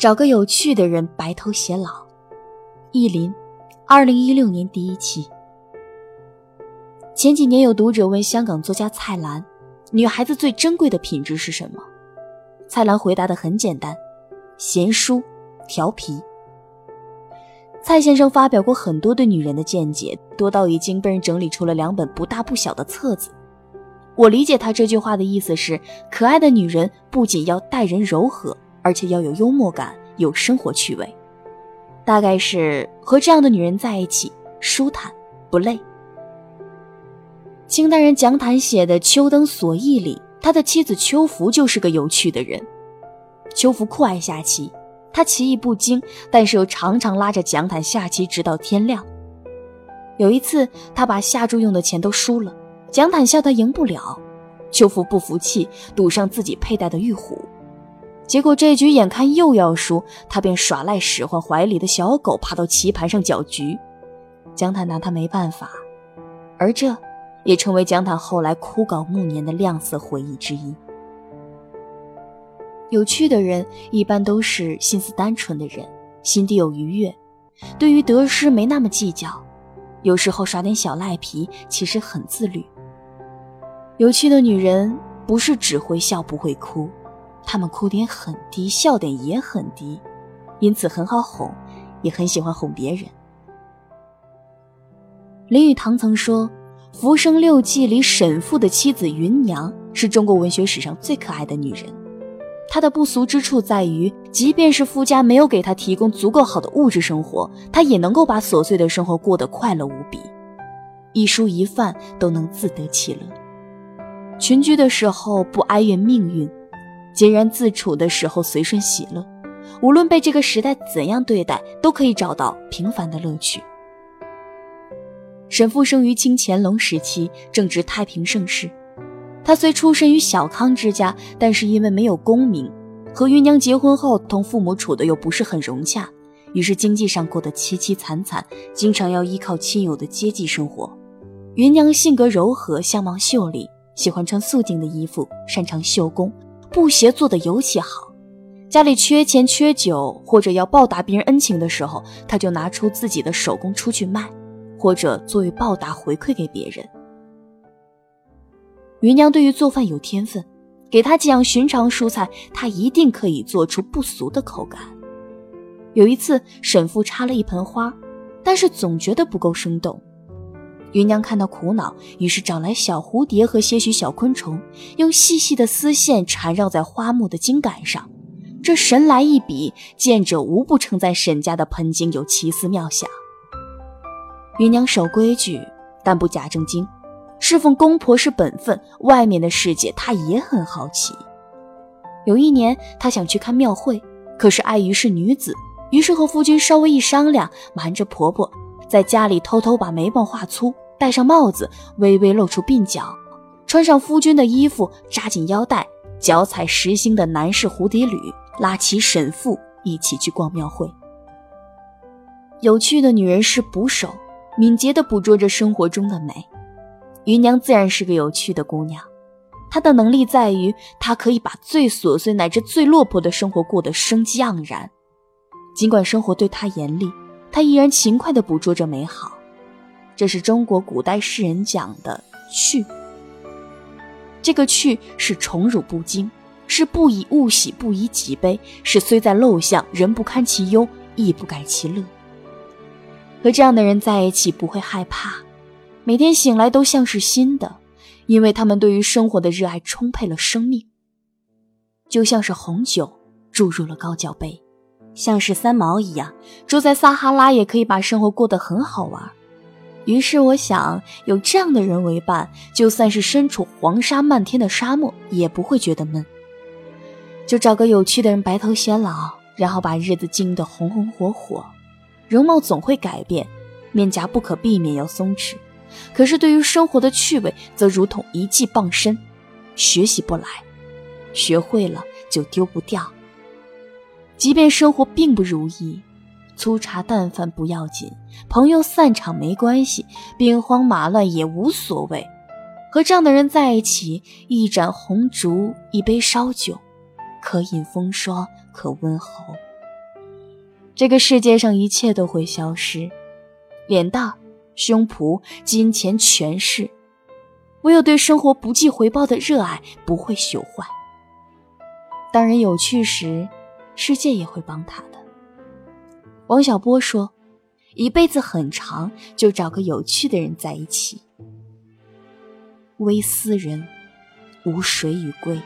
找个有趣的人白头偕老。意林，二零一六年第一期。前几年有读者问香港作家蔡澜，女孩子最珍贵的品质是什么？蔡澜回答的很简单：贤淑、调皮。蔡先生发表过很多对女人的见解，多到已经被人整理出了两本不大不小的册子。我理解他这句话的意思是：可爱的女人不仅要待人柔和。而且要有幽默感，有生活趣味，大概是和这样的女人在一起舒坦不累。清代人蒋坦写的《秋灯所忆》里，他的妻子秋芙就是个有趣的人。秋芙酷爱下棋，他棋艺不精，但是又常常拉着蒋坦下棋直到天亮。有一次，他把下注用的钱都输了，蒋坦笑他赢不了，秋芙不服气，赌上自己佩戴的玉虎。结果这局眼看又要输，他便耍赖使唤怀里的小狗爬到棋盘上搅局，江坦拿他没办法，而这也成为江坦后来枯槁暮年的亮色回忆之一。有趣的人一般都是心思单纯的人，心底有愉悦，对于得失没那么计较，有时候耍点小赖皮，其实很自律。有趣的女人不是只会笑不会哭。他们哭点很低，笑点也很低，因此很好哄，也很喜欢哄别人。林语堂曾说，《浮生六记》里沈复的妻子芸娘是中国文学史上最可爱的女人。她的不俗之处在于，即便是夫家没有给她提供足够好的物质生活，她也能够把琐碎的生活过得快乐无比，一蔬一饭都能自得其乐。群居的时候不哀怨命运。孑然自处的时候，随顺喜乐。无论被这个时代怎样对待，都可以找到平凡的乐趣。沈复生于清乾隆时期，正值太平盛世。他虽出身于小康之家，但是因为没有功名，和芸娘结婚后，同父母处的又不是很融洽，于是经济上过得凄凄惨惨，经常要依靠亲友的接济生活。芸娘性格柔和，相貌秀丽，喜欢穿素净的衣服，擅长绣工。布鞋做的尤其好，家里缺钱缺酒，或者要报答别人恩情的时候，他就拿出自己的手工出去卖，或者作为报答回馈给别人。芸娘对于做饭有天分，给她几样寻常蔬菜，她一定可以做出不俗的口感。有一次，沈父插了一盆花，但是总觉得不够生动。芸娘看到苦恼，于是找来小蝴蝶和些许小昆虫，用细细的丝线缠绕在花木的茎秆上。这神来一笔，见者无不称赞沈家的盆景有奇思妙想。芸娘守规矩，但不假正经，侍奉公婆是本分，外面的世界她也很好奇。有一年，她想去看庙会，可是碍于是女子，于是和夫君稍微一商量，瞒着婆婆。在家里偷偷把眉毛画粗，戴上帽子，微微露出鬓角，穿上夫君的衣服，扎紧腰带，脚踩实心的男士蝴蝶履，拉起沈父一起去逛庙会。有趣的女人是捕手，敏捷地捕捉着生活中的美。芸娘自然是个有趣的姑娘，她的能力在于她可以把最琐碎乃至最落魄的生活过得生机盎然，尽管生活对她严厉。他依然勤快地捕捉着美好，这是中国古代诗人讲的“趣”。这个“趣”是宠辱不惊，是不以物喜，不以己悲，是虽在陋巷，人不堪其忧，亦不改其乐。和这样的人在一起，不会害怕，每天醒来都像是新的，因为他们对于生活的热爱充沛了生命，就像是红酒注入了高脚杯。像是三毛一样，住在撒哈拉也可以把生活过得很好玩。于是我想，有这样的人为伴，就算是身处黄沙漫天的沙漠，也不会觉得闷。就找个有趣的人白头偕老，然后把日子经营得红红火火。容貌总会改变，面颊不可避免要松弛，可是对于生活的趣味，则如同一技傍身，学习不来，学会了就丢不掉。即便生活并不如意，粗茶淡饭不要紧，朋友散场没关系，兵荒马乱也无所谓。和这样的人在一起，一盏红烛，一杯烧酒，可饮风霜，可温喉。这个世界上一切都会消失，脸大、胸脯、金钱、权势，唯有对生活不计回报的热爱不会朽坏。当人有趣时，世界也会帮他的。王小波说：“一辈子很长，就找个有趣的人在一起。微斯人，无谁与归。”